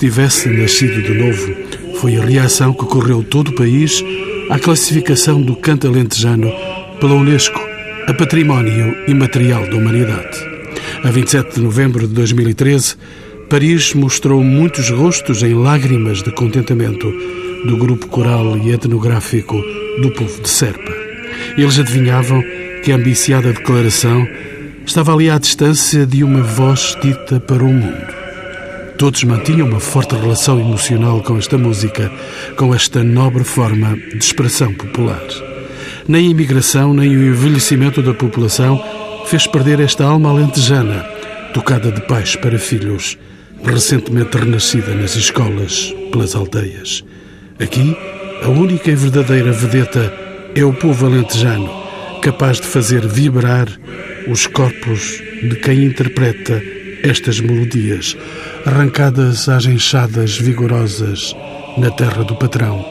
Tivesse nascido de novo, foi a reação que correu todo o país à classificação do canto alentejano pela Unesco a Património Imaterial da Humanidade. A 27 de novembro de 2013, Paris mostrou muitos rostos em lágrimas de contentamento do grupo coral e etnográfico do povo de Serpa. Eles adivinhavam que a ambiciada declaração estava ali à distância de uma voz dita para o mundo. Todos mantinham uma forte relação emocional com esta música, com esta nobre forma de expressão popular. Nem a imigração, nem o envelhecimento da população fez perder esta alma alentejana, tocada de pais para filhos, recentemente renascida nas escolas, pelas aldeias. Aqui, a única e verdadeira vedeta é o povo alentejano, capaz de fazer vibrar os corpos de quem interpreta estas melodias, arrancadas às enxadas vigorosas na terra do patrão,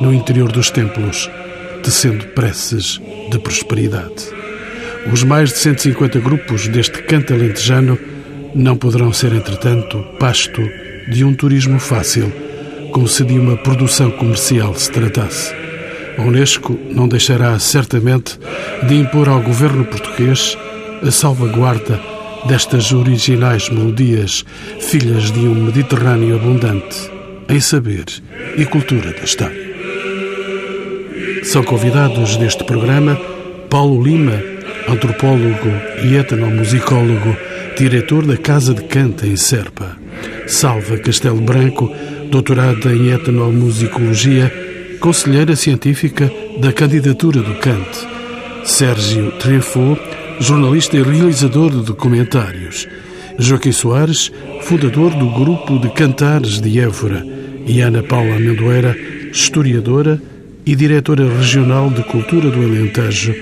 no interior dos templos, tecendo preces de prosperidade. Os mais de 150 grupos deste canto alentejano não poderão ser, entretanto, pasto de um turismo fácil, como se de uma produção comercial se tratasse. A Unesco não deixará certamente de impor ao governo português a salvaguarda destas originais melodias, filhas de um Mediterrâneo abundante em saber e cultura da história. São convidados neste programa Paulo Lima, antropólogo e etnomusicólogo, diretor da Casa de Canta em Serpa, Salva Castelo Branco, doutorada em etnomusicologia, conselheira científica da candidatura do Cante, Sérgio Trefo, jornalista e realizador de documentários. Joaquim Soares, fundador do Grupo de Cantares de Évora. E Ana Paula Amendoeira, historiadora e diretora regional de Cultura do Alentejo,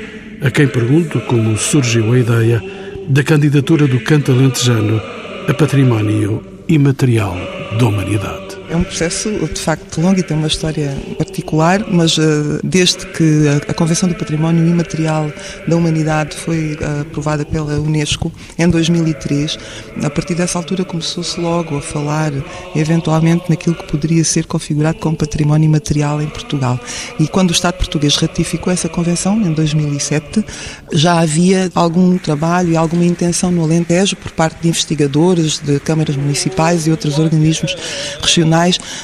a quem pergunto como surgiu a ideia da candidatura do canto alentejano a património imaterial da humanidade. É um processo, de facto, longo e tem uma história particular, mas uh, desde que a, Convenção do Património Imaterial da Humanidade foi uh, aprovada pela Unesco em 2003, a partir dessa altura começou-se logo a falar, eventualmente, naquilo que poderia ser configurado como património imaterial em Portugal. E quando o Estado português ratificou essa convenção, em 2007, já havia algum trabalho e alguma intenção no Alentejo por parte de investigadores, de câmaras municipais e outros organismos regionais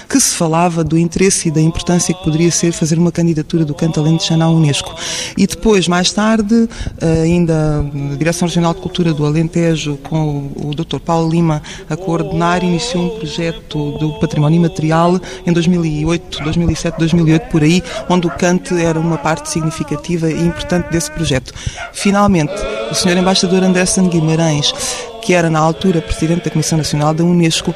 que se falava do interesse e da importância que poderia ser fazer uma candidatura do canto alentejano à Unesco. E depois, mais tarde, ainda a Direção Regional de Cultura do Alentejo, com o Dr. Paulo Lima a coordenar, iniciou um projeto do património imaterial em 2008, 2007, 2008, por aí, onde o canto era uma parte significativa e importante desse projeto. Finalmente, o Sr. Embaixador Anderson Guimarães, que era na altura presidente da Comissão Nacional da Unesco,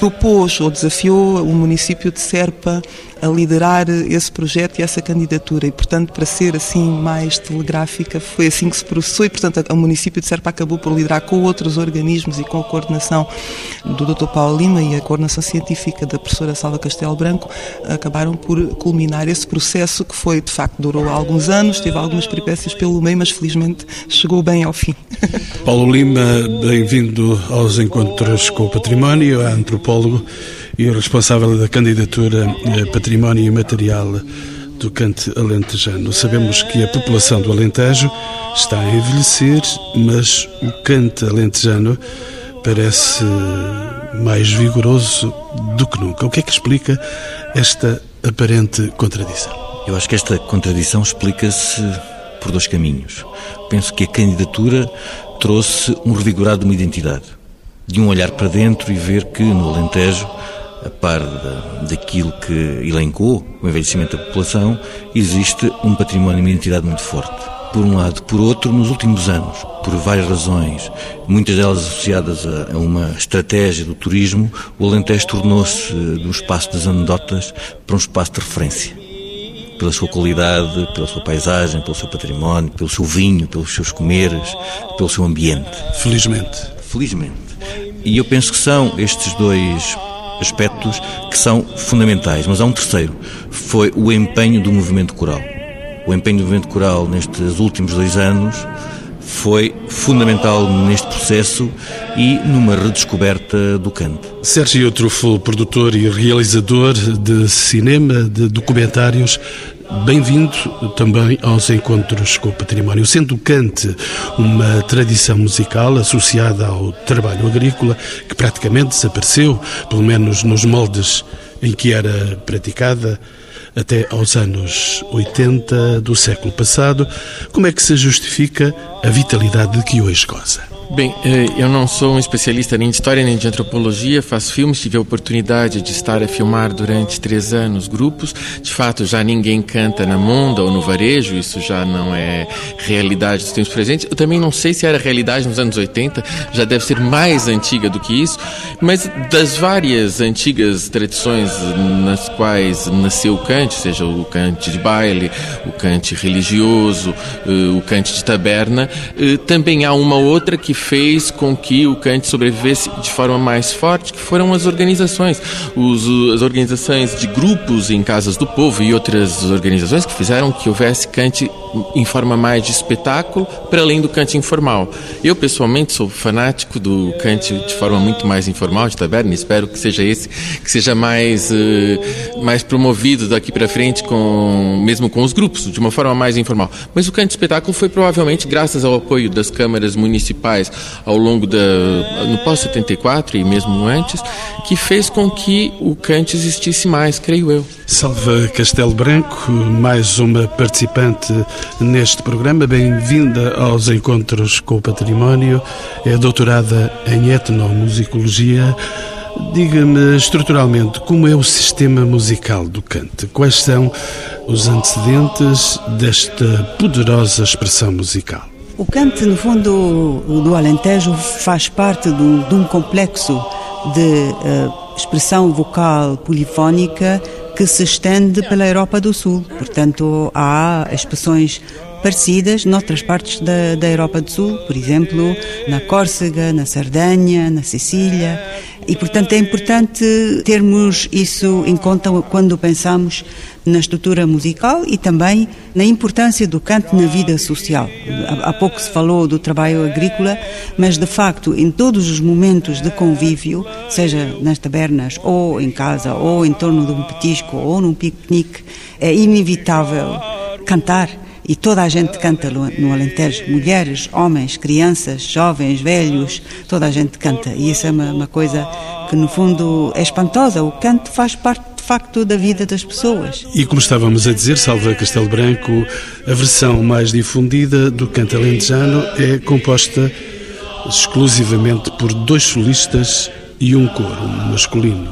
propôs ou desafiou o município de Serpa a liderar esse projeto e essa candidatura e, portanto, para ser assim mais telegráfica, foi assim que se processou e, portanto, o município de Serpa acabou por liderar com outros organismos e com a coordenação do Dr. Paulo Lima e a coordenação científica da professora Salva Castelo Branco, acabaram por culminar esse processo que foi, de facto, durou alguns anos, teve algumas peripécias pelo meio, mas felizmente chegou bem ao fim. Paulo Lima, bem-vindo aos Encontros com o Património, é antropólogo e responsável da candidatura Património Imaterial do Cante Alentejano. Sabemos que a população do Alentejo está a envelhecer, mas o cante alentejano parece mais vigoroso do que nunca. O que é que explica esta aparente contradição? Eu acho que esta contradição explica-se por dois caminhos. Penso que a candidatura trouxe um revigorado de uma identidade, de um olhar para dentro e ver que no Alentejo a par da, daquilo que elencou o envelhecimento da população, existe um património e uma identidade muito forte. por um lado. Por outro, nos últimos anos, por várias razões, muitas delas associadas a uma estratégia do turismo, o Alentejo tornou-se do espaço das anedotas para um espaço de referência. Pela sua qualidade, pela sua paisagem, pelo seu património, pelo seu vinho, pelos seus comeres, pelo seu ambiente. Felizmente. Felizmente. E eu penso que são estes dois aspectos que são fundamentais. Mas há um terceiro, foi o empenho do movimento coral. O empenho do movimento coral nestes últimos dois anos foi fundamental neste processo e numa redescoberta do canto. Sérgio Truffaut, produtor e realizador de cinema, de documentários, Bem-vindo também aos encontros com o património. Sendo Cante uma tradição musical associada ao trabalho agrícola que praticamente desapareceu, pelo menos nos moldes em que era praticada, até aos anos 80 do século passado, como é que se justifica a vitalidade de que hoje goza? Bem, eh, eu não sou um especialista nem de história nem de antropologia, faço filmes, tive a oportunidade de estar a filmar durante três anos grupos. De fato, já ninguém canta na Monda ou no Varejo, isso já não é realidade dos tempos presentes. Eu também não sei se era realidade nos anos 80, já deve ser mais antiga do que isso, mas das várias antigas tradições nas quais nasceu o cante, seja o cante de baile, o cante religioso, eh, o cante de taberna, eh, também há uma outra que fez com que o Kant sobrevivesse de forma mais forte, que foram as organizações, os, as organizações de grupos em casas do povo e outras organizações que fizeram que houvesse Kant em forma mais de espetáculo, para além do Kant informal. Eu, pessoalmente, sou fanático do Kant de forma muito mais informal, de taberna, espero que seja esse, que seja mais, uh, mais promovido daqui para frente, com, mesmo com os grupos, de uma forma mais informal. Mas o Kant espetáculo foi provavelmente graças ao apoio das câmaras municipais ao longo da, no pós-74 e mesmo antes, que fez com que o Kant existisse mais, creio eu. Salva Castelo Branco, mais uma participante neste programa. Bem-vinda aos Encontros com o Património. É doutorada em etnomusicologia. Diga-me estruturalmente como é o sistema musical do cante? Quais são os antecedentes desta poderosa expressão musical? O cante, no fundo, do Alentejo faz parte de, de um complexo de uh, expressão vocal polifónica que se estende pela Europa do Sul. Portanto, há expressões parecidas noutras partes da, da Europa do Sul, por exemplo, na Córcega, na Sardanha, na Sicília. E, portanto, é importante termos isso em conta quando pensamos na estrutura musical e também na importância do canto na vida social. Há pouco se falou do trabalho agrícola, mas de facto, em todos os momentos de convívio, seja nas tabernas ou em casa, ou em torno de um petisco ou num piquenique, é inevitável cantar e toda a gente canta no Alentejo, mulheres, homens, crianças, jovens, velhos, toda a gente canta. E isso é uma, uma coisa que no fundo é espantosa. O canto faz parte facto da vida das pessoas. E como estávamos a dizer, Salva Castelo Branco, a versão mais difundida do canto alentejano é composta exclusivamente por dois solistas e um coro masculino.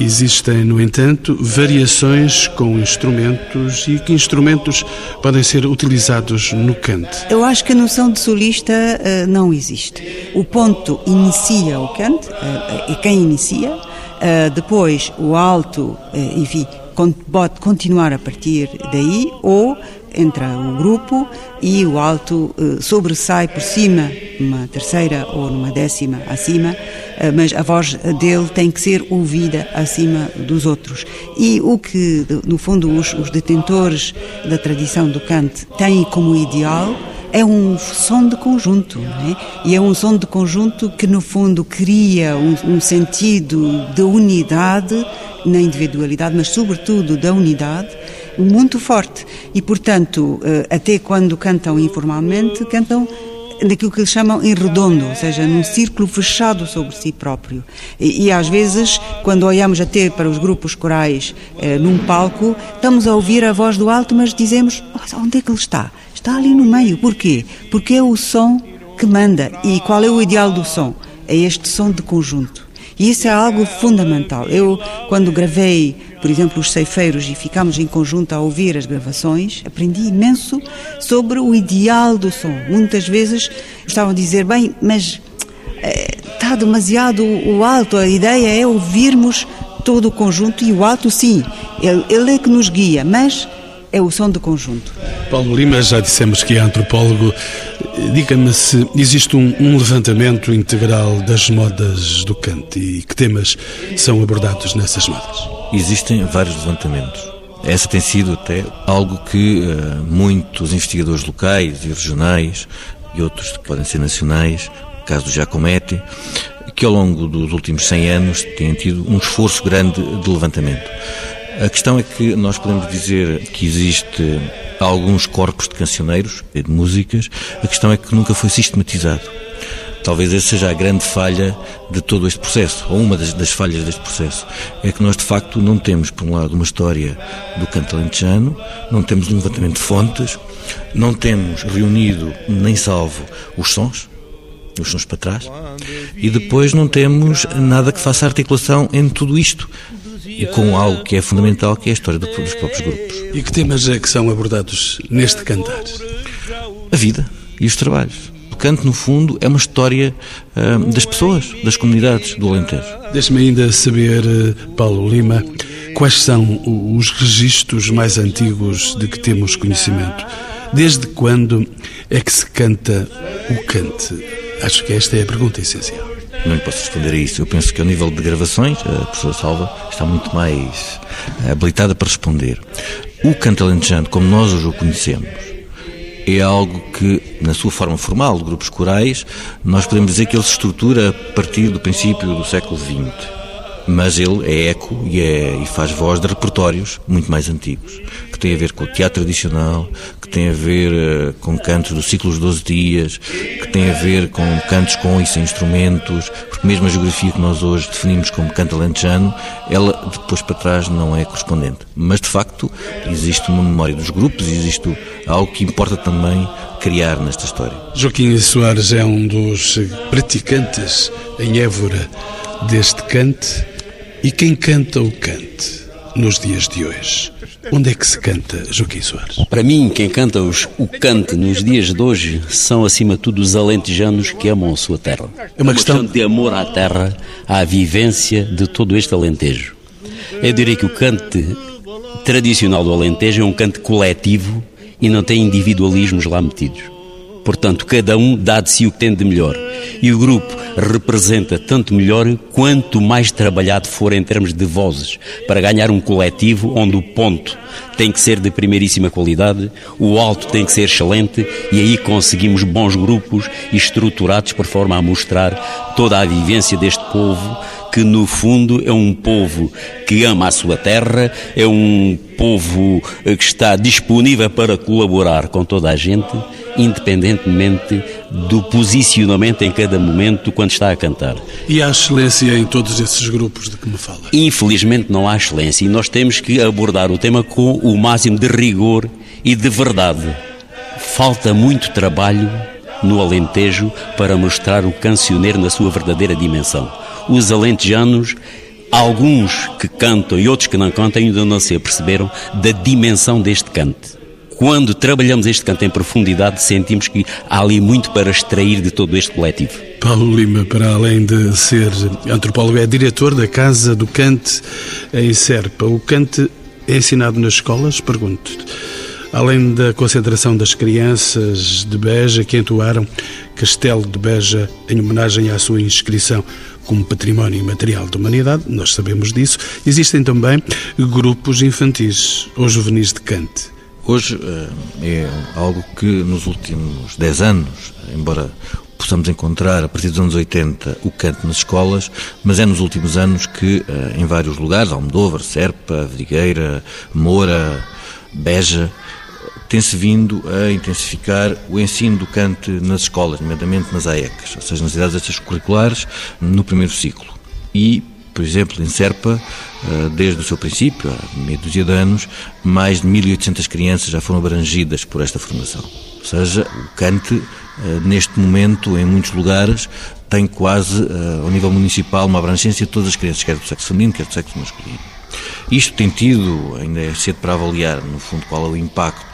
Existem, no entanto, variações com instrumentos e que instrumentos podem ser utilizados no cante. Eu acho que a noção de solista uh, não existe. O ponto inicia o cante, uh, é quem inicia, uh, depois o alto, enfim, pode continuar a partir daí, ou entra o grupo e o alto uh, sobressai por cima, numa terceira ou numa décima acima, uh, mas a voz dele tem que ser ouvida acima dos outros. E o que, no fundo, os, os detentores da tradição do cante têm como ideal é um som de conjunto, é? E é um som de conjunto que, no fundo, cria um, um sentido de unidade na individualidade, mas sobretudo da unidade, muito forte. E, portanto, eh, até quando cantam informalmente, cantam naquilo que eles chamam em redondo, ou seja, num círculo fechado sobre si próprio. E, e às vezes, quando olhamos até para os grupos corais eh, num palco, estamos a ouvir a voz do alto, mas dizemos, onde é que ele está? Está ali no meio. Porquê? Porque é o som que manda. E qual é o ideal do som? É este som de conjunto. E isso é algo fundamental. Eu, quando gravei, por exemplo, Os Ceifeiros e ficámos em conjunto a ouvir as gravações, aprendi imenso sobre o ideal do som. Muitas vezes estavam a dizer, bem, mas está demasiado o alto, a ideia é ouvirmos todo o conjunto e o alto, sim, ele, ele é que nos guia, mas é o som do conjunto. Paulo Lima, já dissemos que é antropólogo. Diga-me se existe um, um, levantamento integral das modas do canto e que temas são abordados nessas modas? Existem vários levantamentos. Essa tem sido até algo que uh, muitos investigadores locais e regionais e outros que podem ser nacionais, o caso do Giacometti, que ao longo dos últimos 100 anos têm tido um esforço grande de levantamento. A questão é que nós podemos dizer que existe alguns corpos de cancioneiros, de músicas, a questão é que nunca foi sistematizado. Talvez essa seja a grande falha de todo este processo, ou uma das, das, falhas deste processo. É que nós, de facto, não temos, por um lado, uma história do canto alentejano, não temos um levantamento de fontes, não temos reunido nem salvo os sons, os sons para trás, e depois não temos nada que faça articulação entre tudo isto e com algo que é fundamental, que é a história dos próprios grupos. E que temas é que são abordados neste cantar? A vida e os trabalhos. O canto, no fundo, é uma história uh, das pessoas, das comunidades do Alentejo. Deixe-me ainda saber, eh, Paulo Lima, quais são os registros mais antigos de que temos conhecimento. Desde quando é que se canta o cante? Acho que esta é a pergunta essencial. Não lhe posso responder a isso. Eu penso que, ao nível de gravações, a professora Salva está muito mais habilitada para responder. O canto alentejano, como nós hoje o conhecemos, é algo que, na sua forma formal, de grupos corais, nós podemos dizer que ele se estrutura a partir do princípio do século XX mas ele é eco e, é, e faz voz de repertórios muito mais antigos, que tem a ver com o teatro tradicional, que tem a ver uh, com cantos dos ciclos 12 dias, que tem a ver com cantos com e sem instrumentos, porque mesmo a geografia que nós hoje definimos como canto alentejano, ela depois para trás não é correspondente. Mas de facto existe uma memória dos grupos, existe algo que importa também criar nesta história. Joaquim Soares é um dos praticantes em Évora deste cante e quem canta o cante nos dias de hoje? Onde é que se canta, Joaquim Soares? Para mim, quem canta os, o cante nos dias de hoje são, acima de tudo, os alentejanos que amam a sua terra. É uma questão de amor à terra, à vivência de todo este alentejo. Eu diria que o cante tradicional do Alentejo é um cante coletivo e não tem individualismos lá metidos. Portanto, cada um dá de si o que tem de melhor. E o grupo representa tanto melhor quanto mais trabalhado for em termos de vozes, para ganhar um coletivo onde o ponto tem que ser de primeiríssima qualidade, o alto tem que ser excelente e aí conseguimos bons grupos estruturados por forma a mostrar toda a vivência deste povo que no fundo é um povo que ama a sua terra, é um povo que está disponível para colaborar com toda a gente independentemente do posicionamento em cada momento quando está a cantar. E há excelência em todos esses grupos de que me fala? Infelizmente não há excelência e nós temos que abordar o tema com o máximo de rigor e de verdade. Falta muito trabalho no Alentejo para mostrar o cancioneiro na sua verdadeira dimensão. Os alentejanos alguns que cantam e outros que não cantam ainda não se aperceberam da dimensão deste cante quando trabalhamos este canto em profundidade, sentimos que há ali muito para extrair de todo este coletivo. Paulo Lima, para além de ser antropólogo, é diretor da Casa do Cante em Serpa. O cante é ensinado nas escolas? Pergunto-te. Além da concentração das crianças de Beja que entoaram Castelo de Beja em homenagem à sua inscrição como património imaterial da humanidade, nós sabemos disso, existem também grupos infantis ou juvenis de cante. Hoje eh, é algo que nos últimos 10 anos, embora possamos encontrar a partir dos anos 80 o canto nas escolas, mas é nos últimos anos que eh, em vários lugares, Almodóvar, Serpa, Vidigueira, Moura, Beja, tem-se vindo a intensificar o ensino do cante nas escolas, nomeadamente nas AECs, ou seja, nas idades extracurriculares, no primeiro ciclo. E, por exemplo, em Serpa, eh, desde o seu princípio, há meia dúzia de anos, mais de 1.800 crianças já foram abrangidas por esta formação. Ou seja, o cante, eh, neste momento, em muitos lugares, tem quase, eh, ao nível municipal, uma abrangência de todas as crianças, quer do sexo feminino, quer do sexo masculino. Isto tem tido, ainda é cedo para avaliar, no fundo, qual é o impacto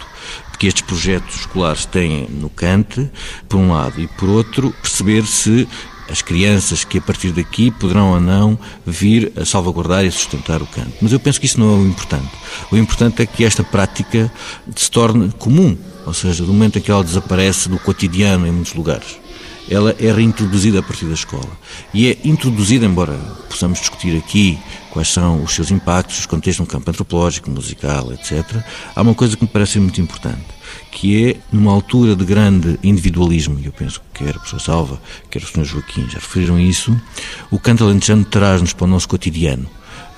que estes projetos escolares têm no Cante, por um lado, e por outro, perceber se as crianças que a partir daqui poderão ou não vir a salvaguardar e a sustentar o canto. Mas eu penso que isso não é o importante. O importante é que esta prática se torne comum, ou seja, do momento em que ela desaparece do cotidiano em muitos lugares. Ela é reintroduzida a partir da escola. E é introduzida, embora possamos discutir aqui quais são os seus impactos, os contextos no campo antropológico, musical, etc., há uma coisa que me parece muito importante que é numa altura de grande individualismo, e eu penso que quer a professor Salva, quer o Sr. Joaquim já referiram isso, o canto alentejano traz-nos para o nosso cotidiano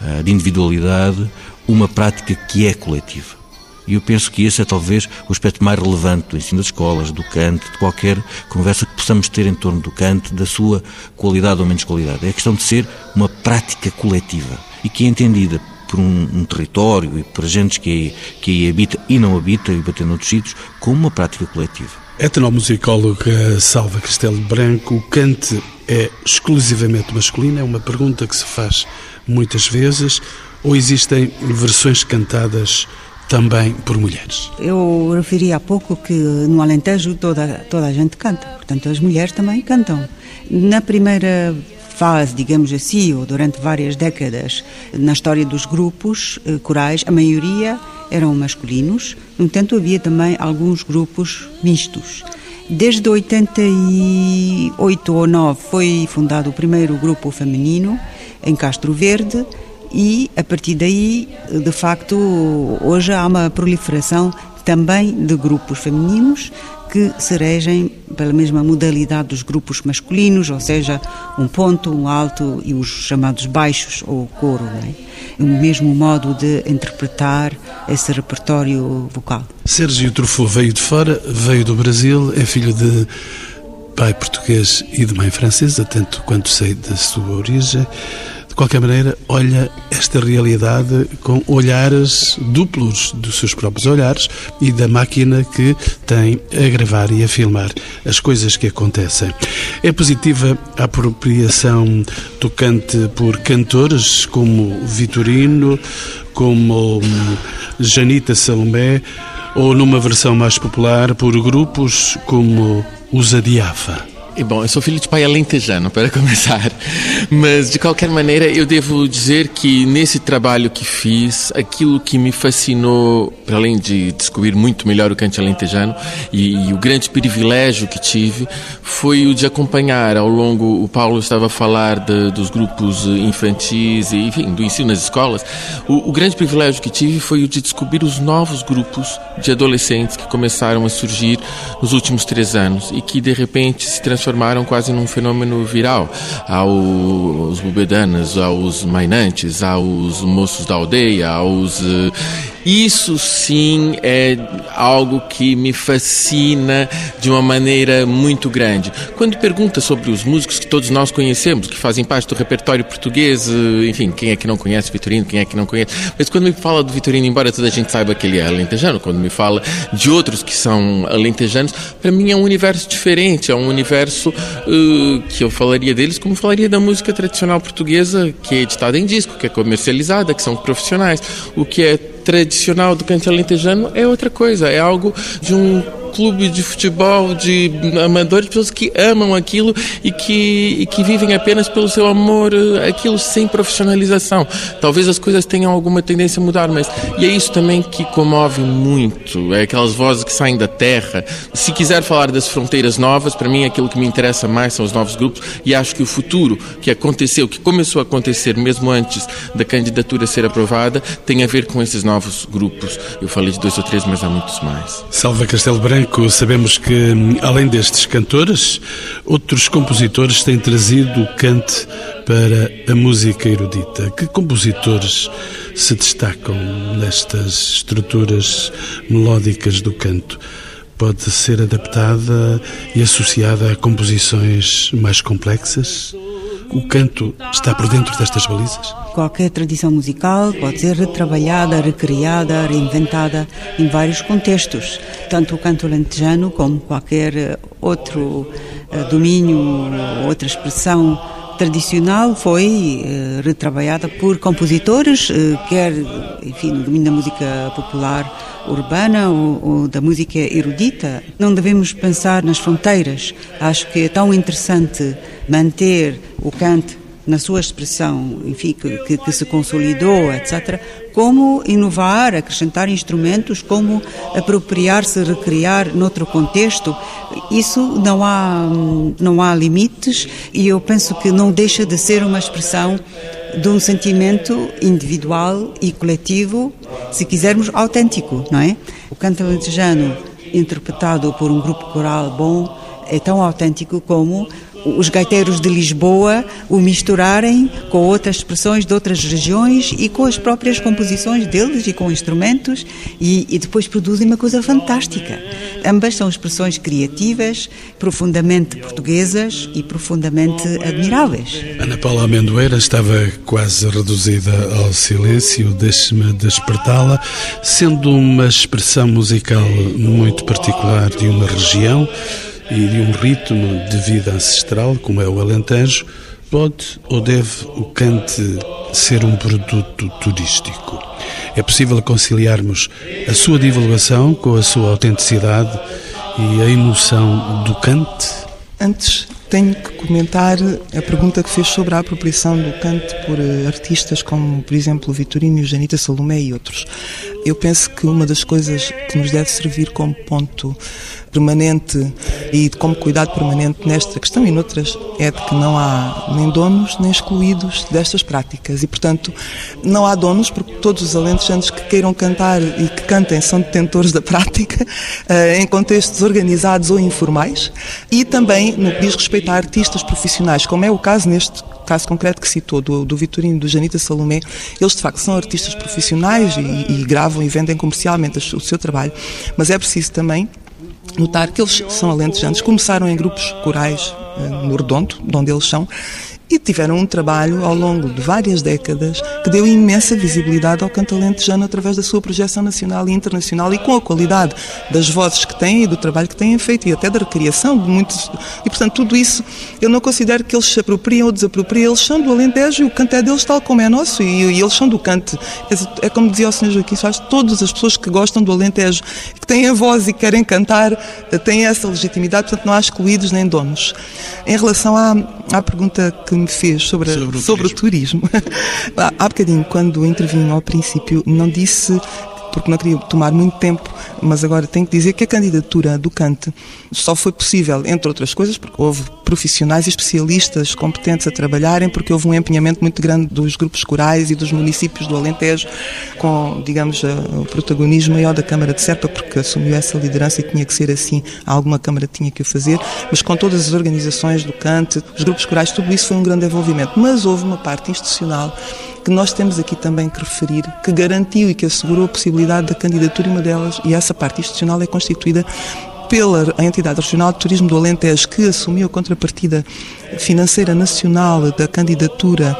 eh, de individualidade uma prática que é coletiva. E eu penso que esse é talvez o aspecto mais relevante do ensino das escolas, do canto, de qualquer conversa que possamos ter em torno do canto, da sua qualidade ou menos qualidade. É a questão de ser uma prática coletiva e que é entendida por um, um, território e por agentes que aí, que aí habita e não habita e batendo noutros sítios, como uma prática coletiva. Etnomusicóloga Salva Castelo Branco, o cante é exclusivamente masculino? É uma pergunta que se faz muitas vezes. Ou existem versões cantadas também por mulheres? Eu referi há pouco que no Alentejo toda, toda a gente canta, portanto as mulheres também cantam. Na primeira fase, digamos assim, ou durante várias décadas na história dos grupos eh, corais, a maioria eram masculinos, no entanto havia também alguns grupos mistos. Desde 88 ou 9 foi fundado o primeiro grupo feminino em Castro Verde e a partir daí, de facto, hoje há uma proliferação também de grupos femininos que se regem pela mesma modalidade dos grupos masculinos, ou seja, um ponto, um alto e os chamados baixos ou coro, é? o mesmo modo de interpretar esse repertório vocal. Sérgio Truffaut veio de fora, veio do Brasil, é filho de pai português e de mãe francesa, tanto quanto sei da sua origem qualquer maneira, olha esta realidade com olhares duplos dos seus próprios olhares e da máquina que tem a gravar e a filmar as coisas que acontecem. É positiva a apropriação tocante por cantores como Vitorino, como hum, Janita Salomé, ou numa versão mais popular por grupos como os Adiafa. E bom, eu sou filho de pai alentejano, para começar. Mas, de qualquer maneira, eu devo dizer que nesse trabalho que fiz, aquilo que me fascinou, para além de descobrir muito melhor o cante alentejano, e, e, o grande privilégio que tive, foi o de acompanhar ao longo, o Paulo estava a falar de, dos grupos infantis, e, enfim, do ensino nas escolas. O, o grande privilégio que tive foi o de descobrir os novos grupos de adolescentes que começaram a surgir nos últimos três anos e que, de repente, se transformaram transformaram quase num fenômeno viral. Aos bubedanas, aos mainantes, aos moços da aldeia, aos uh, isso sim é algo que me fascina de uma maneira muito grande. Quando pergunta sobre os músicos que todos nós conhecemos, que fazem parte do repertório português, eh, enfim, quem é que não conhece Vitorino, quem é que não conhece, mas quando me fala do Vitorino, embora toda a gente saiba que ele é alentejano, quando me fala de outros que são alentejanos, para mim é um universo diferente, é um universo uh, que eu falaria deles como falaria da música tradicional portuguesa, que é editada em disco, que é comercializada, que são profissionais, o que é tradicional do cante alentejano é outra coisa, é algo de um clube de futebol de amadores, pessoas que amam aquilo e que, e que vivem apenas pelo seu amor, aquilo sem profissionalização. Talvez as coisas tenham alguma tendência a mudar, mas e é isso também que comove muito, é aquelas vozes que saem da terra. Se quiser falar das fronteiras novas, para mim aquilo que me interessa mais são os novos grupos e acho que o futuro que aconteceu, que começou a acontecer mesmo antes da candidatura ser aprovada, tem a ver com esses novos grupos. Eu falei de dois ou três, mas há muitos mais. Salva Castelo Branco sabemos que, além destes cantores, outros compositores têm trazido o cante para a música erudita. Que compositores se destacam nestas estruturas melódicas do canto? Pode ser adaptada e associada a composições mais complexas? O canto está por dentro destas balizas? Qualquer tradição musical pode ser retrabalhada, recriada, reinventada em vários contextos. Tanto o canto lentejano como qualquer outro eh, domínio, outra expressão tradicional foi eh, retrabalhada por compositores, eh, quer enfim, no domínio da música popular urbana ou, ou, da música erudita. Não devemos pensar nas fronteiras. Acho que é tão interessante manter o canto na sua expressão, enfim, que, que, se consolidou, etc., como inovar, acrescentar instrumentos, como apropriar-se, recriar noutro contexto. Isso não há, não há limites e eu penso que não deixa de ser uma expressão de um sentimento individual e coletivo, se quisermos, autêntico, não é? O canto alentejano, interpretado por um grupo coral bom, é tão autêntico como os gaiteiros de Lisboa o misturarem com outras expressões de outras regiões e com as próprias composições deles e com instrumentos e, e depois produzem uma coisa fantástica. Ambas são expressões criativas, profundamente portuguesas e profundamente admiráveis. Ana Paula Amendoeira estava quase reduzida ao silêncio, deixe-me despertá-la, sendo uma expressão musical muito particular de uma região e de um ritmo de vida ancestral, como é o Alentejo, pode ou deve o cante ser um produto turístico? É possível conciliarmos a sua divulgação com a sua autenticidade e a emoção do cante? Antes tenho que comentar a pergunta que fez sobre a apropriação do canto por eh, artistas como, por exemplo, Vitorino, Janita Salomé e outros. Eu penso que uma das coisas que nos deve servir como ponto permanente e como cuidado permanente nesta questão e noutras é de que não há nem donos nem excluídos destas práticas. E, portanto, não há donos porque todos os alentejanos que queiram cantar e que cantem são detentores da prática eh, em contextos organizados ou informais. E também no que diz respeito a artistas profissionais, como é o caso neste caso concreto que citou, do, do Vitorino do Janita Salomé, eles de facto são artistas profissionais e, e gravam e vendem comercialmente o seu trabalho, mas é preciso também notar que eles são alentejantes, começaram em grupos corais eh, no Redondo, de onde eles são, e tiveram um trabalho ao longo de várias décadas que deu imensa visibilidade ao canto alentejano através da sua projeção nacional e internacional e com a qualidade das vozes que têm e do trabalho que têm feito e até da recriação de muitos. E, portanto, tudo isso eu não considero que eles se apropriam ou desapropriam. Eles são do Alentejo e o canto é deles tal como é nosso e, e eles são do canto. É, é como dizia o Sr. Joaquim Soares, todas as pessoas que gostam do Alentejo, que têm a voz e querem cantar, têm essa legitimidade, portanto, não há excluídos nem donos. Em relação à, à pergunta que me fez sobre, sobre, o, sobre turismo. o turismo. Há bocadinho, quando intervim ao princípio, não disse porque não queria tomar muito tempo, mas agora tenho que dizer que a candidatura do Cante só foi possível, entre outras coisas, porque houve profissionais e especialistas competentes a trabalharem, porque houve um empenhamento muito grande dos grupos corais e dos municípios do Alentejo, com, digamos, o protagonismo maior da Câmara de Serpa, porque assumiu essa liderança e tinha que ser assim, alguma Câmara tinha que o fazer, mas com todas as organizações do Cante, os grupos corais, tudo isso foi um grande envolvimento. Mas houve uma parte institucional que nós temos aqui também que referir, que garantiu e que assegurou a possibilidade da candidatura, uma delas, e essa parte institucional é constituída pela entidade regional de turismo do Alentejo, que assumiu a contrapartida financeira nacional da candidatura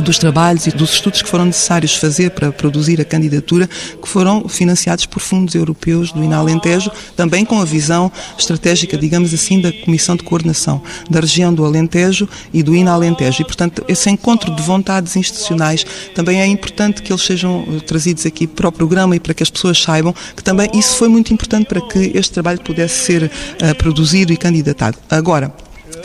dos trabalhos e dos estudos que foram necessários fazer para produzir a candidatura, que foram financiados por fundos europeus do Inalentejo, também com a visão estratégica, digamos assim, da Comissão de Coordenação da região do Alentejo e do Inalentejo. E, portanto, esse encontro de vontades institucionais também é importante que eles sejam eh, trazidos aqui para o programa e para que as pessoas saibam que também isso foi muito importante para que este trabalho pudesse ser uh, produzido e candidatado. Agora,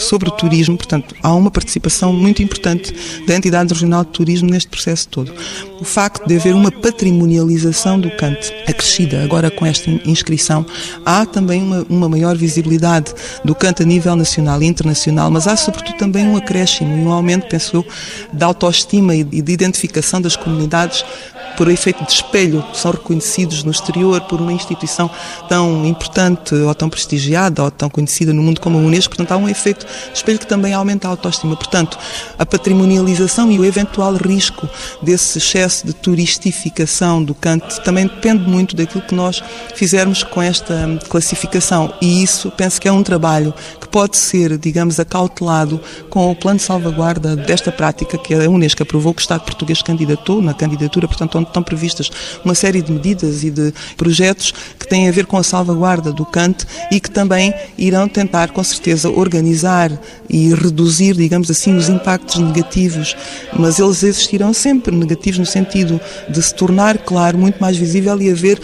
sobre o turismo, portanto, há uma participação muito importante da entidade regional de turismo neste processo todo. O facto de haver uma patrimonialização do cante acrescida agora com esta inscrição, há também uma, uma maior visibilidade do cante a nível nacional e internacional, mas há sobretudo também um acréscimo e um aumento, penso eu, da autoestima e de identificação das comunidades por efeito de espelho, são reconhecidos no exterior por uma instituição tão importante ou tão prestigiada ou tão conhecida no mundo como a Unesco. Portanto, há um efeito de espelho que também aumenta a autoestima. Portanto, a patrimonialização e o eventual risco desse excesso de turistificação do canto também depende muito daquilo que nós fizermos com esta classificação. E isso penso que é um trabalho que pode ser, digamos, acautelado com o plano de salvaguarda desta prática que a Unesco aprovou, que o Estado português candidatou na candidatura, portanto, onde estão previstas uma série de medidas e de projetos que têm a ver com a salvaguarda do cante e que também irão tentar, com certeza, organizar e reduzir, digamos assim, os impactos negativos, mas eles existirão sempre negativos no sentido de se tornar, claro, muito mais visível e haver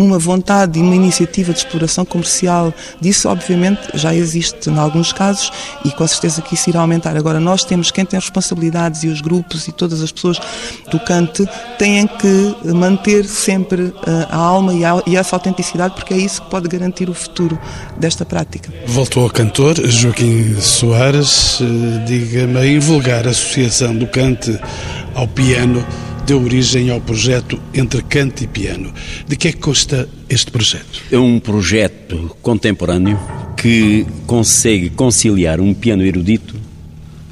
uma vontade e uma iniciativa de exploração comercial disso, obviamente, já existe em alguns casos e com certeza que isso irá aumentar. Agora, nós temos, quem tem responsabilidades e os grupos e todas as pessoas do cante têm que manter sempre eh, a alma e, essa autenticidade, porque é isso que pode garantir o futuro desta prática. Voltou ao cantor Joaquim Soares, eh, diga-me a invulgar associação do cante ao piano deu origem ao projeto Entre Canto e Piano. De que é que consta este projeto? É um projeto contemporâneo que consegue conciliar um piano erudito,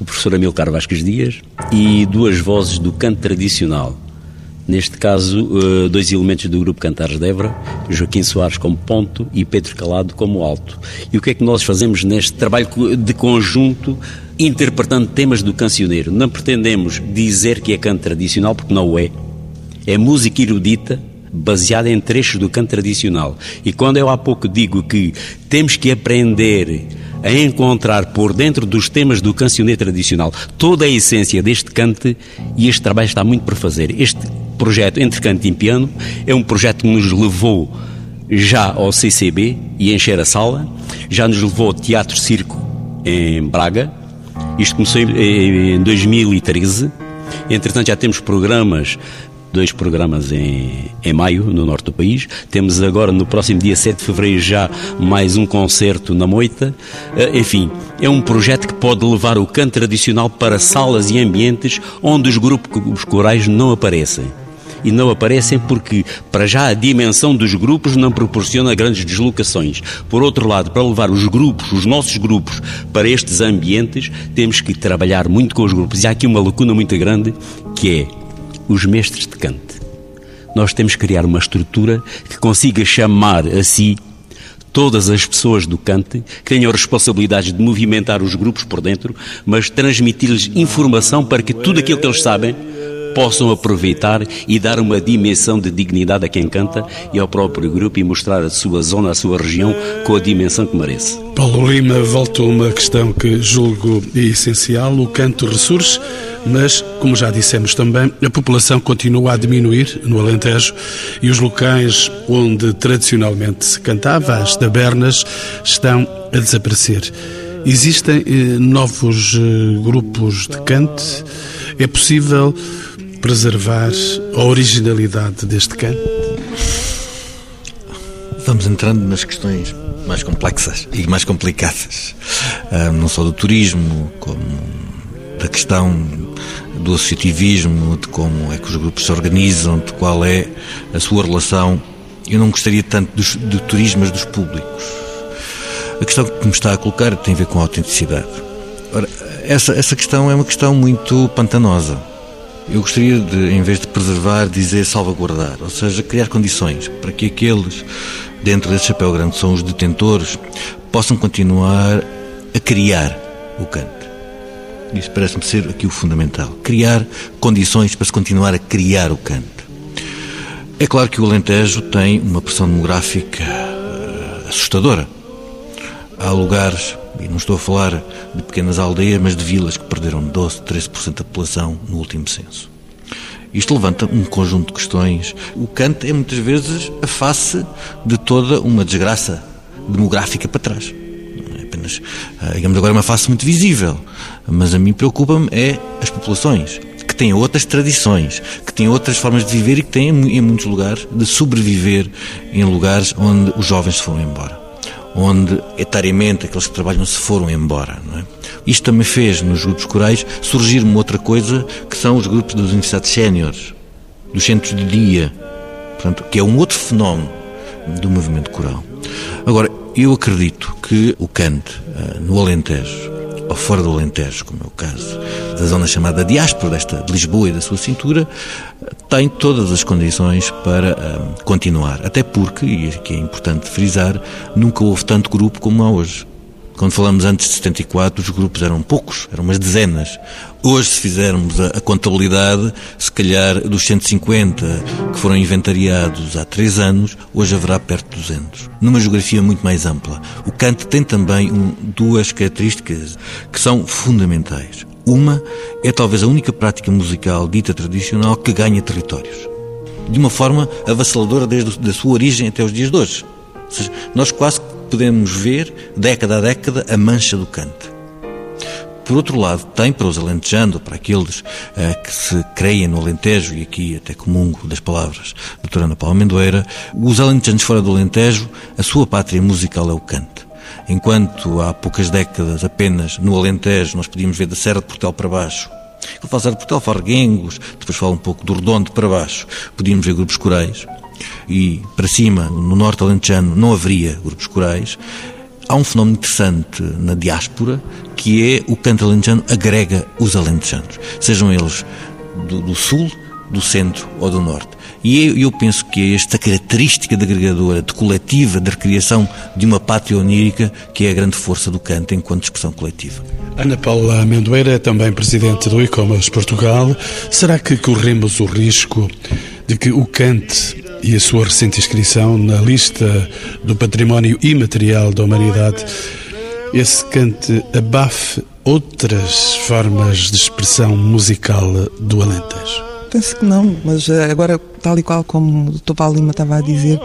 o professor Amilcar Vasques Dias, e duas vozes do canto tradicional. Neste caso, eh, dois elementos do grupo Cantares de Évora, Joaquim Soares como ponto e Pedro Calado como alto. E o que é que nós fazemos neste trabalho de conjunto interpretando temas do cancioneiro. Não pretendemos dizer que é canto tradicional, porque não o é. É música erudita baseada em trechos do canto tradicional. E quando eu há pouco digo que temos que aprender a encontrar por dentro dos temas do cancioneiro tradicional toda a essência deste cante, e este trabalho está muito por fazer. Este projeto Entre Canto e Piano é um projeto que nos levou já ao CCB e encher a sala, já nos levou ao Teatro Circo em Braga, isto começou em 2013. Entretanto, já temos programas dois programas em, em maio, no norte do país. Temos agora, no próximo dia 7 de fevereiro, já mais um concerto na Moita. Eh, enfim, é um projeto que pode levar o canto tradicional para salas e ambientes onde os grupos corais não aparecem e não aparecem porque, para já, a dimensão dos grupos não proporciona grandes deslocações. Por outro lado, para levar os grupos, os nossos grupos, para estes ambientes, temos que trabalhar muito com os grupos. E há aqui uma lacuna muito grande que é os mestres de cante. Nós temos que criar uma estrutura que consiga chamar a si todas as pessoas do cante que tenham responsabilidades de movimentar os grupos por dentro, mas transmitir-lhes informação para que tudo aquilo que eles sabem possam aproveitar e dar uma dimensão de dignidade a quem canta e ao próprio grupo e mostrar a sua zona, a sua região com a dimensão que merece. Paulo Lima volta a uma questão que julgo essencial. O canto ressurge, mas, como já dissemos também, a população continua a diminuir no Alentejo e os locais onde tradicionalmente se cantava, as tabernas, estão a desaparecer. Existem eh, novos eh, grupos de cante? É possível preservar a originalidade deste canto? Vamos entrando nas questões mais complexas e mais complicadas, não só do turismo, como da questão do associativismo, de como é que os grupos se organizam, de qual é a sua relação. Eu não gostaria tanto dos, do turismo, mas dos públicos. A questão que me está a colocar tem a ver com a autenticidade. Ora, essa, essa questão é uma questão muito pantanosa. Eu gostaria de, em vez de preservar, dizer salvaguardar, ou seja, criar condições para que aqueles, dentro desse chapéu grande, são os detentores, possam continuar a criar o canto. Isso parece-me ser aqui o fundamental. Criar condições para se continuar a criar o canto. É claro que o Alentejo tem uma pressão demográfica uh, assustadora. Há lugares e não estou a falar de pequenas aldeias, mas de vilas que perderam 12, 13% da população no último censo. Isto levanta um conjunto de questões. O canto é muitas vezes a face de toda uma desgraça demográfica para trás. É apenas, ah, digamos agora, uma face muito visível. Mas a mim preocupa-me é as populações que têm outras tradições, que têm outras formas de viver e que têm, em muitos lugares, de sobreviver em lugares onde os jovens se foram embora onde etariamente aqueles que trabalham se foram embora. É? Isto também fez nos grupos corais surgir uma outra coisa que são os grupos das universidades séniores. dos centros de dia, portanto, que é um outro fenómeno do movimento coral. Agora, eu acredito que o cante uh, no Alentejo, ou fora do Alentejo, como é o caso da zona chamada diáspora, desta de Lisboa e da sua cintura, tem todas as condições para uh, continuar. Até porque, e aqui é importante frisar, nunca houve tanto grupo como há hoje. Quando falamos antes de 74, os grupos eram poucos, eram umas dezenas. Hoje, se fizermos a, a contabilidade, se calhar dos 150 que foram inventariados há três anos, hoje haverá perto de 200. Numa geografia muito mais ampla. O canto tem também um, duas características que são fundamentais. Uma é talvez a única prática musical dita tradicional que ganha territórios. De uma forma avassaladora desde a sua origem até os dias de hoje. Ou seja, nós quase podemos ver, década a década, a mancha do cante. Por outro lado, tem para os alentejanos, para aqueles uh, que se creem no Alentejo, e aqui até comungo das palavras doutora Ana Paula Mendoeira, os alentejanos fora do Alentejo, a sua pátria musical é o cante. Enquanto há poucas décadas apenas no Alentejo nós podíamos ver da Serra de Portel para baixo, eu falo de Portel, Farguengos, depois falo um pouco do Redondo para baixo, podíamos ver grupos corais, e para cima, no norte alentejano, não haveria grupos corais, há um fenómeno interessante na diáspora, que é o canto alentejano agrega os alentejanos, sejam eles do, do sul, do centro ou do norte. E eu, eu, penso que é esta característica de agregadora, de coletiva, de recriação de uma pátria onírica, que é a grande força do canto enquanto expressão coletiva. Ana Paula Amendoeira, também presidente do e-commerce Portugal. Será que corremos o risco de que o cante e a sua recente inscrição na lista do património imaterial da humanidade, esse cante abafe outras formas de expressão musical do Alentejo? Penso que não, mas eh, agora, tal e qual como o Dr. Paulo Lima estava a dizer,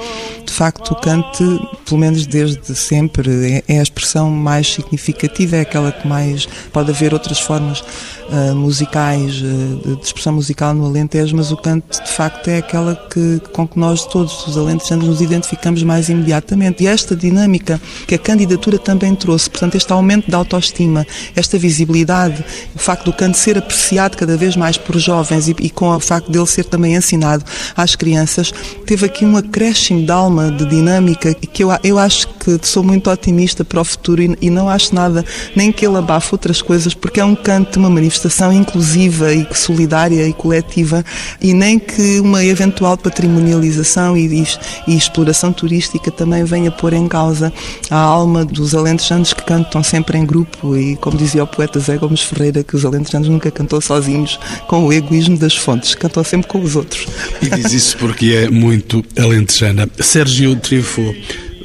de facto o cante, pelo menos desde sempre, é, é a expressão mais significativa, é aquela que mais pode haver outras formas uh, musicais, uh, de expressão musical no Alentejo, mas o canto de facto é aquela que, com que nós todos os alentejanos nos identificamos mais imediatamente. E esta dinâmica que a candidatura também trouxe, portanto este aumento da autoestima, esta visibilidade, o facto do canto ser apreciado cada vez mais por jovens e, e com o facto dele ser também ensinado às crianças, teve aqui um acréscimo de alma, de dinâmica, que eu, eu acho sou muito otimista para o futuro e, e não acho nada, nem que ele abafe outras coisas, porque é um canto, uma manifestação manifestação inclusiva e solidária e coletiva e nem que uma eventual patrimonialização e, e, e exploração turística também venha pôr em causa a alma dos alentejanos que cantam sempre em grupo e, como dizia o poeta Zé Gomes Ferreira, que os alentejanos nunca cantou sozinhos com o egoísmo das fontes, cantou sempre com os outros. E diz isso porque é muito alentejana. Sérgio Trifo,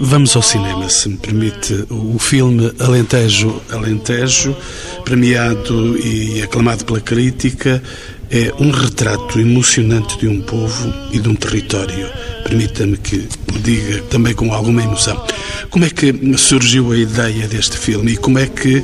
Vamos ao cinema, se me permite. O filme Alentejo, Alentejo, premiado e aclamado pela crítica, é um retrato emocionante de um povo e de um território. Permita-me que o diga também com alguma emoção. Como é que surgiu a ideia deste filme e como é que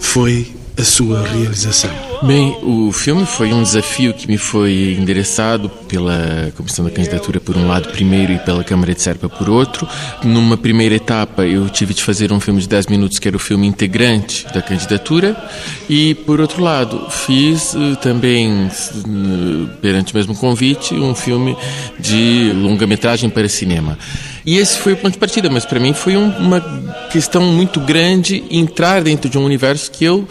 foi a sua realização? Bem, o filme foi um desafio que me foi endereçado pela Comissão da Candidatura por um lado primeiro e pela Câmara de Serpa por outro. Numa primeira etapa eu tive de fazer um filme de 10 minutos que era o filme integrante da candidatura e por outro lado fiz uh, também, uh, perante o mesmo convite, um filme de longa-metragem para cinema. E esse foi o ponto de partida, mas para mim foi um, uma questão muito grande entrar dentro de um universo que eu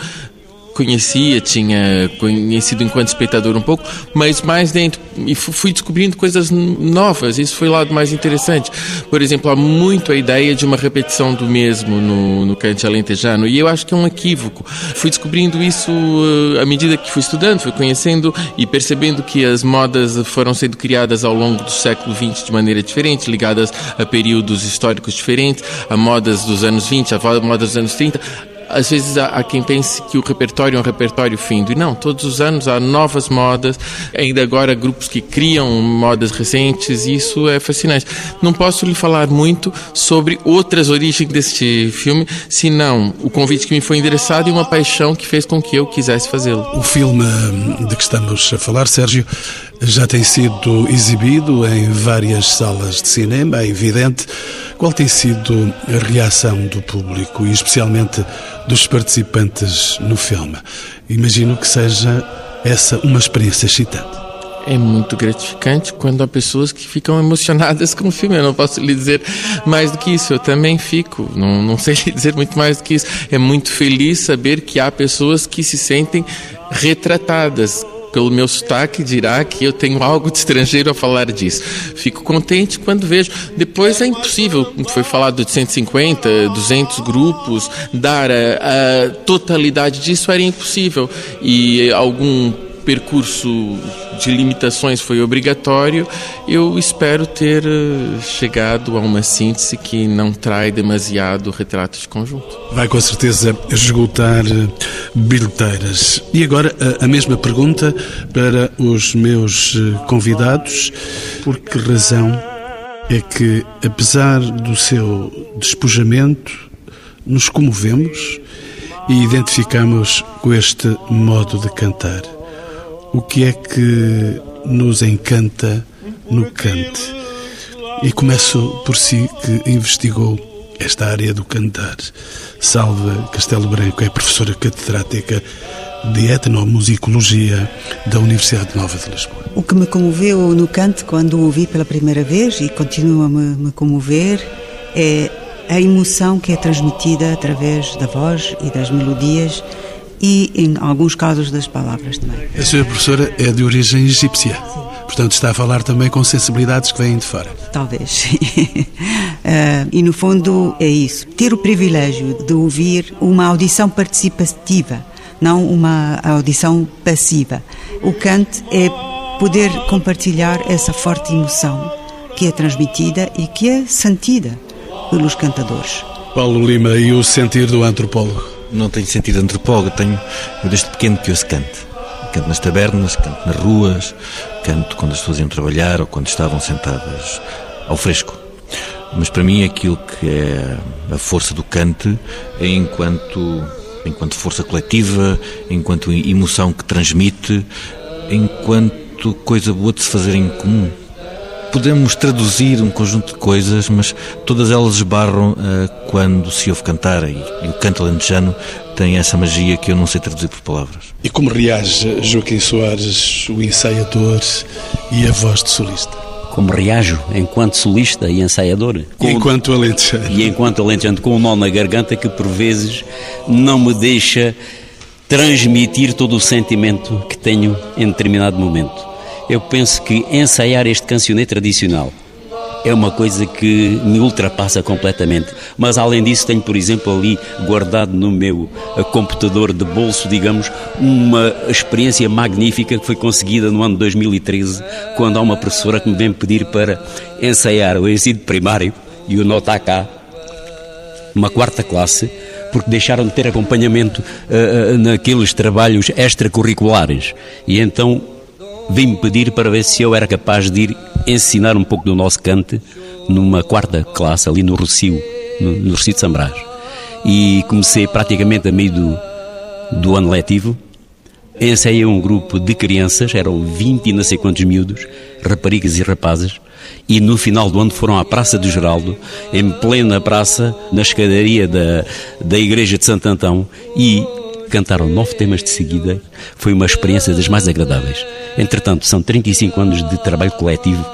conhecia, tinha conhecido enquanto espectador um pouco, mas mais dentro. E fui descobrindo coisas novas, isso foi o lado mais interessante. Por exemplo, há muito a ideia de uma repetição do mesmo no, no cante alentejano, e eu acho que é um equívoco. Fui descobrindo isso uh, à medida que fui estudando, fui conhecendo e percebendo que as modas foram sendo criadas ao longo do século XX de maneira diferente, ligadas a períodos históricos diferentes, a modas dos anos 20, a modas dos anos 30 às vezes há, há, quem pense que o repertório é um repertório findo. E não, todos os anos há novas modas, ainda agora grupos que criam modas recentes, e isso é fascinante. Não posso lhe falar muito sobre outras origens deste filme, senão o convite que me foi endereçado e uma paixão que fez com que eu quisesse fazê-lo. O filme de que estamos a falar, Sérgio, já tem sido exibido em várias salas de cinema, é evidente. Qual tem sido a reação do público e especialmente dos participantes no filme? Imagino que seja essa uma experiência excitante. é muito gratificante quando há pessoas que ficam emocionadas com o filme. Eu não posso lhe dizer mais do que isso. Eu também fico. Não, não sei lhe dizer muito mais do que isso. É muito feliz saber que há pessoas que se sentem retratadas, pelo meu sotaque, dirá que eu tenho algo de estrangeiro a falar disso. Fico contente quando vejo. Depois é impossível, foi falado de 150, 200 grupos, dar a, a totalidade disso era impossível. E algum percurso de limitações foi obrigatório, eu espero ter eh, chegado a uma síntese que não trai demasiado retrato de conjunto. Vai com certeza esgotar eh, bilheteiras. E agora a mesma pergunta para os meus eh, convidados: por que razão é que, apesar do seu despojamento, nos comovemos e identificamos com este modo de cantar? O que é que nos encanta no cante. E começo por si que investigou esta área do cantar. Salva Castelo Branco é professora catedrática de etnomusicologia da Universidade Nova de Lisboa. O que me comoveu no canto quando o ouvi pela primeira vez e continua a me, me comover é a emoção que é transmitida através da voz e das melodias e, em alguns casos, das palavras também. A senhora professora é de origem egípcia. Portanto, está a falar também com sensibilidades que vêm de fora. Talvez. uh, e, no fundo, é isso. Ter o privilégio de ouvir uma audição participativa, não uma audição passiva. O canto é poder compartilhar essa forte emoção que é transmitida e que é sentida pelos cantadores. Paulo Lima e o sentir do antropólogo não tenho sentido antropólogo, tenho, desde pequeno que ouço canto. Canto nas tabernas, canto nas ruas, canto quando as pessoas iam trabalhar ou quando estavam sentadas ao fresco. Mas para mim aquilo que é a força do cante é enquanto, enquanto força coletiva, enquanto emoção que transmite, enquanto coisa boa de se fazer em comum podemos traduzir um conjunto de coisas, mas todas elas esbarram uh, quando se ouve cantar e, e, o canto alentejano tem essa magia que eu não sei traduzir por palavras. E como reage Joaquim Soares, o ensaiador e a voz de solista? Como reajo enquanto solista e ensaiador. Com, enquanto alentejano. E enquanto alentejano, com um nó na garganta que por vezes não me deixa transmitir todo o sentimento que tenho em determinado momento eu penso que ensaiar este cancionê tradicional é uma coisa que me ultrapassa completamente. Mas além disso, tenho, por exemplo, ali guardado no meu eh, computador de bolso, digamos, uma experiência magnífica que foi conseguida no ano 2013, quando há uma professora que me vem pedir para ensaiar o ensino primário e o nota cá, uma quarta classe, porque deixaram de ter acompanhamento uh, naqueles trabalhos extracurriculares. E então vim-me pedir para ver se eu era capaz de ir ensinar um pouco do nosso cante numa quarta classe ali no Rocio, no, no Rocio de Sambrás. E comecei praticamente a meio do, do ano letivo. Ensaiei um grupo de crianças, eram 20 e não sei quantos miúdos, raparigas e rapazes, e no final do ano foram à Praça do Geraldo, em plena praça, na escadaria da, da Igreja de Santo Antão, e cantaram nove temas de seguida. Foi uma experiência das mais agradáveis. Entretanto, são 35 anos de trabalho coletivo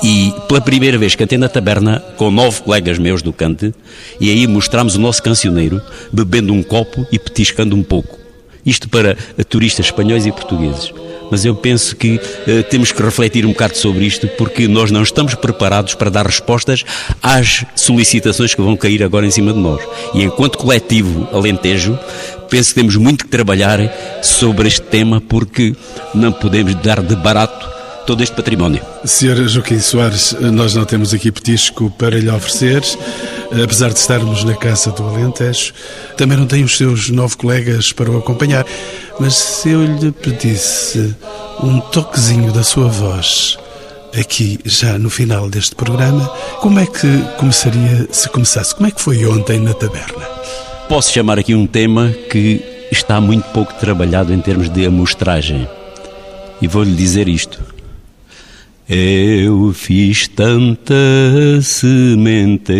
e pela primeira vez cantei na taberna com nove colegas meus do cante e aí mostramos o nosso cancioneiro bebendo um copo e petiscando um pouco. Isto para turistas espanhóis e portugueses mas eu penso que uh, temos que refletir um bocado sobre isto, porque nós não estamos preparados para dar respostas às solicitações que vão cair agora em cima de nós. E enquanto coletivo Alentejo, penso que temos muito que trabalhar sobre este tema, porque não podemos dar de barato todo este património. Sr. Joaquim Soares, nós não temos aqui petisco para lhe oferecer, apesar de estarmos na Casa do Alentejo. Também não tem os seus nove colegas para o acompanhar. Mas se eu lhe pedisse um toquezinho da sua voz aqui já no final deste programa, como é que começaria se começasse? Como é que foi ontem na taberna? Posso chamar aqui um tema que está muito pouco trabalhado em termos de amostragem. E vou-lhe dizer isto. Eu fiz tanta sementeira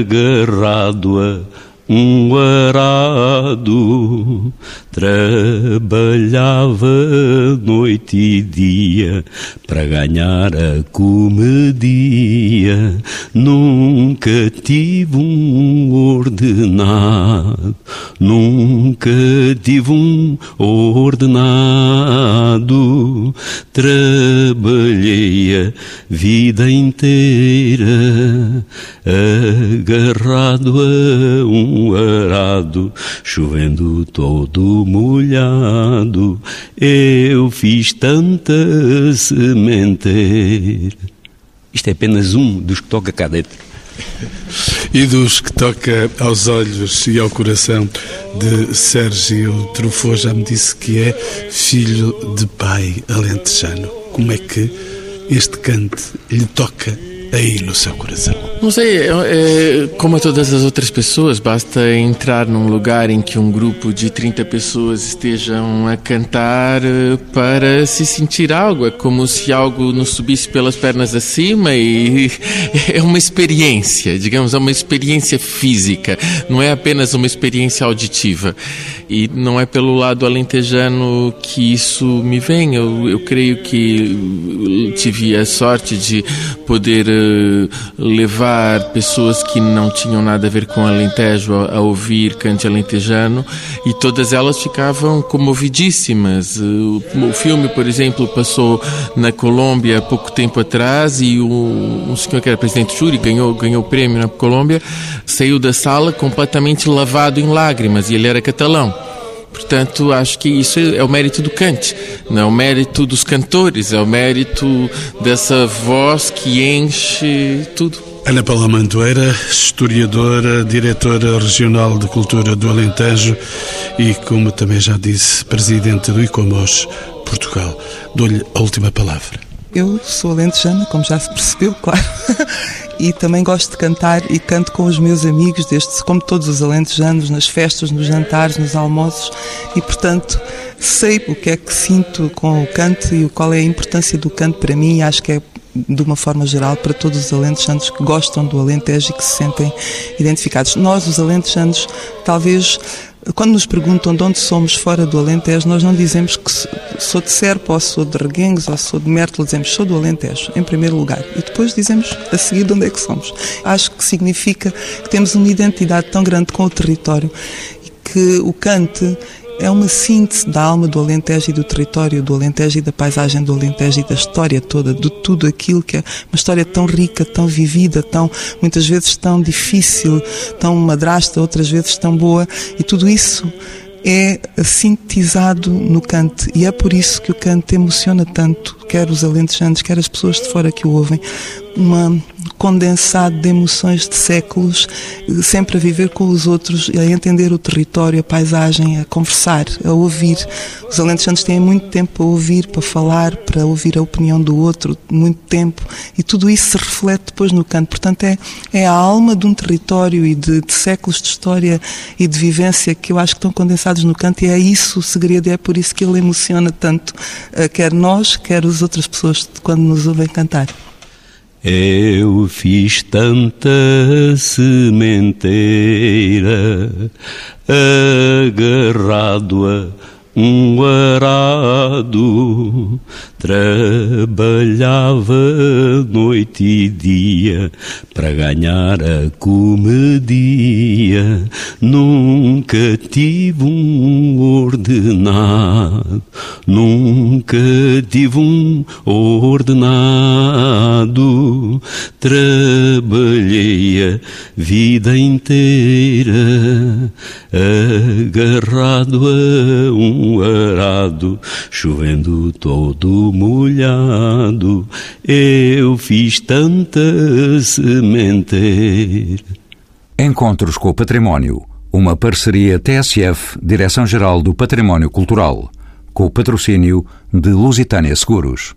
agarrado a um arado Trabalhava noite e dia para ganhar a comedia. Nunca tive um ordenado, nunca tive um ordenado. Trabalhei a vida inteira agarrado a um arado, chovendo todo molhado, eu fiz tanta sementeira. Isto é apenas um dos que toca cá dentro. E dos que toca aos olhos e ao coração de Sérgio Truffaut, já me disse que é filho de pai alentejano. Como é que este cante lhe toca aí no seu coração? Não sei, é, como todas as outras pessoas, basta entrar num lugar em que um grupo de 30 pessoas estejam a cantar eh, para se sentir algo. É como se algo nos subisse pelas pernas acima e é uma experiência, digamos, é uma experiência física, não é apenas uma experiência auditiva. E não é pelo lado alentejano que isso me vem. Eu, eu creio que tive a sorte de poder uh, levar pessoas que não tinham nada a ver com Alentejo a, a ouvir cante alentejano e todas elas ficavam comovidíssimas. Uh, o filme, por exemplo, passou na Colômbia há pouco tempo atrás e o, um senhor que era presidente Júri ganhou, ganhou o prêmio na Colômbia, saiu da sala completamente lavado em lágrimas e ele era catalão. Portanto, acho que isso é o mérito do cante, não é o mérito dos cantores, é o mérito dessa voz que enche tudo. Ana Paula Mantoeira, historiadora, diretora regional de cultura do Alentejo e, como também já disse, presidente do ICOMOS Portugal. Dou-lhe a última palavra. Eu sou alentejana, como já se percebeu, claro. E também gosto de cantar e canto com os meus amigos, desde, como todos os alentejanos, nas festas, nos jantares, nos almoços e, portanto, sei o que é que sinto com o canto e qual é a importância do canto para mim e acho que é de uma forma geral para todos os alentejanos que gostam do Alentejo e que se sentem identificados. Nós, os alentejanos, talvez quando nos perguntam de onde somos fora do Alentejo, nós não dizemos que sou de Serpa, ou sou de Reguengos, ou sou de Mértola, dizemos sou do Alentejo, em primeiro lugar. E depois dizemos a seguir de onde é que somos. Acho que significa que temos uma identidade tão grande com o território e que o cante é uma síntese da alma do Alentejo e do território do Alentejo e da paisagem do Alentejo e da história toda, de tudo aquilo que é uma história tão rica, tão vivida, tão muitas vezes tão difícil, tão madrasta, outras vezes tão boa, e tudo isso é sintetizado no cante. E é por isso que o cante emociona tanto, quer os alentejanos, quer as pessoas de fora que o ouvem, uma condensado de emoções de séculos, sempre a viver com os outros, a entender o território, a paisagem, a conversar, a ouvir. Os alentejanos têm muito tempo a ouvir, para falar, para ouvir a opinião do outro, muito tempo, e tudo isso se reflete depois no canto. Portanto, é, é a alma de um território e de, de séculos de história e de vivência que eu acho que estão condensados no canto, e é isso o segredo, e é por isso que ele emociona tanto, eh, quer nós, quer as outras pessoas, quando nos ouvem cantar. Eu fiz tanta sementeira agarrado a um arado trabalhava noite e dia para ganhar a comedia. Nunca tive um ordenado, nunca tive um ordenado. Trabalhei a vida inteira agarrado a um arado, chovendo todo molhado, eu fiz tanta sementeira. Encontros com o Património, uma parceria TSF, Direção-Geral do Património Cultural, com o patrocínio de Lusitânia Seguros.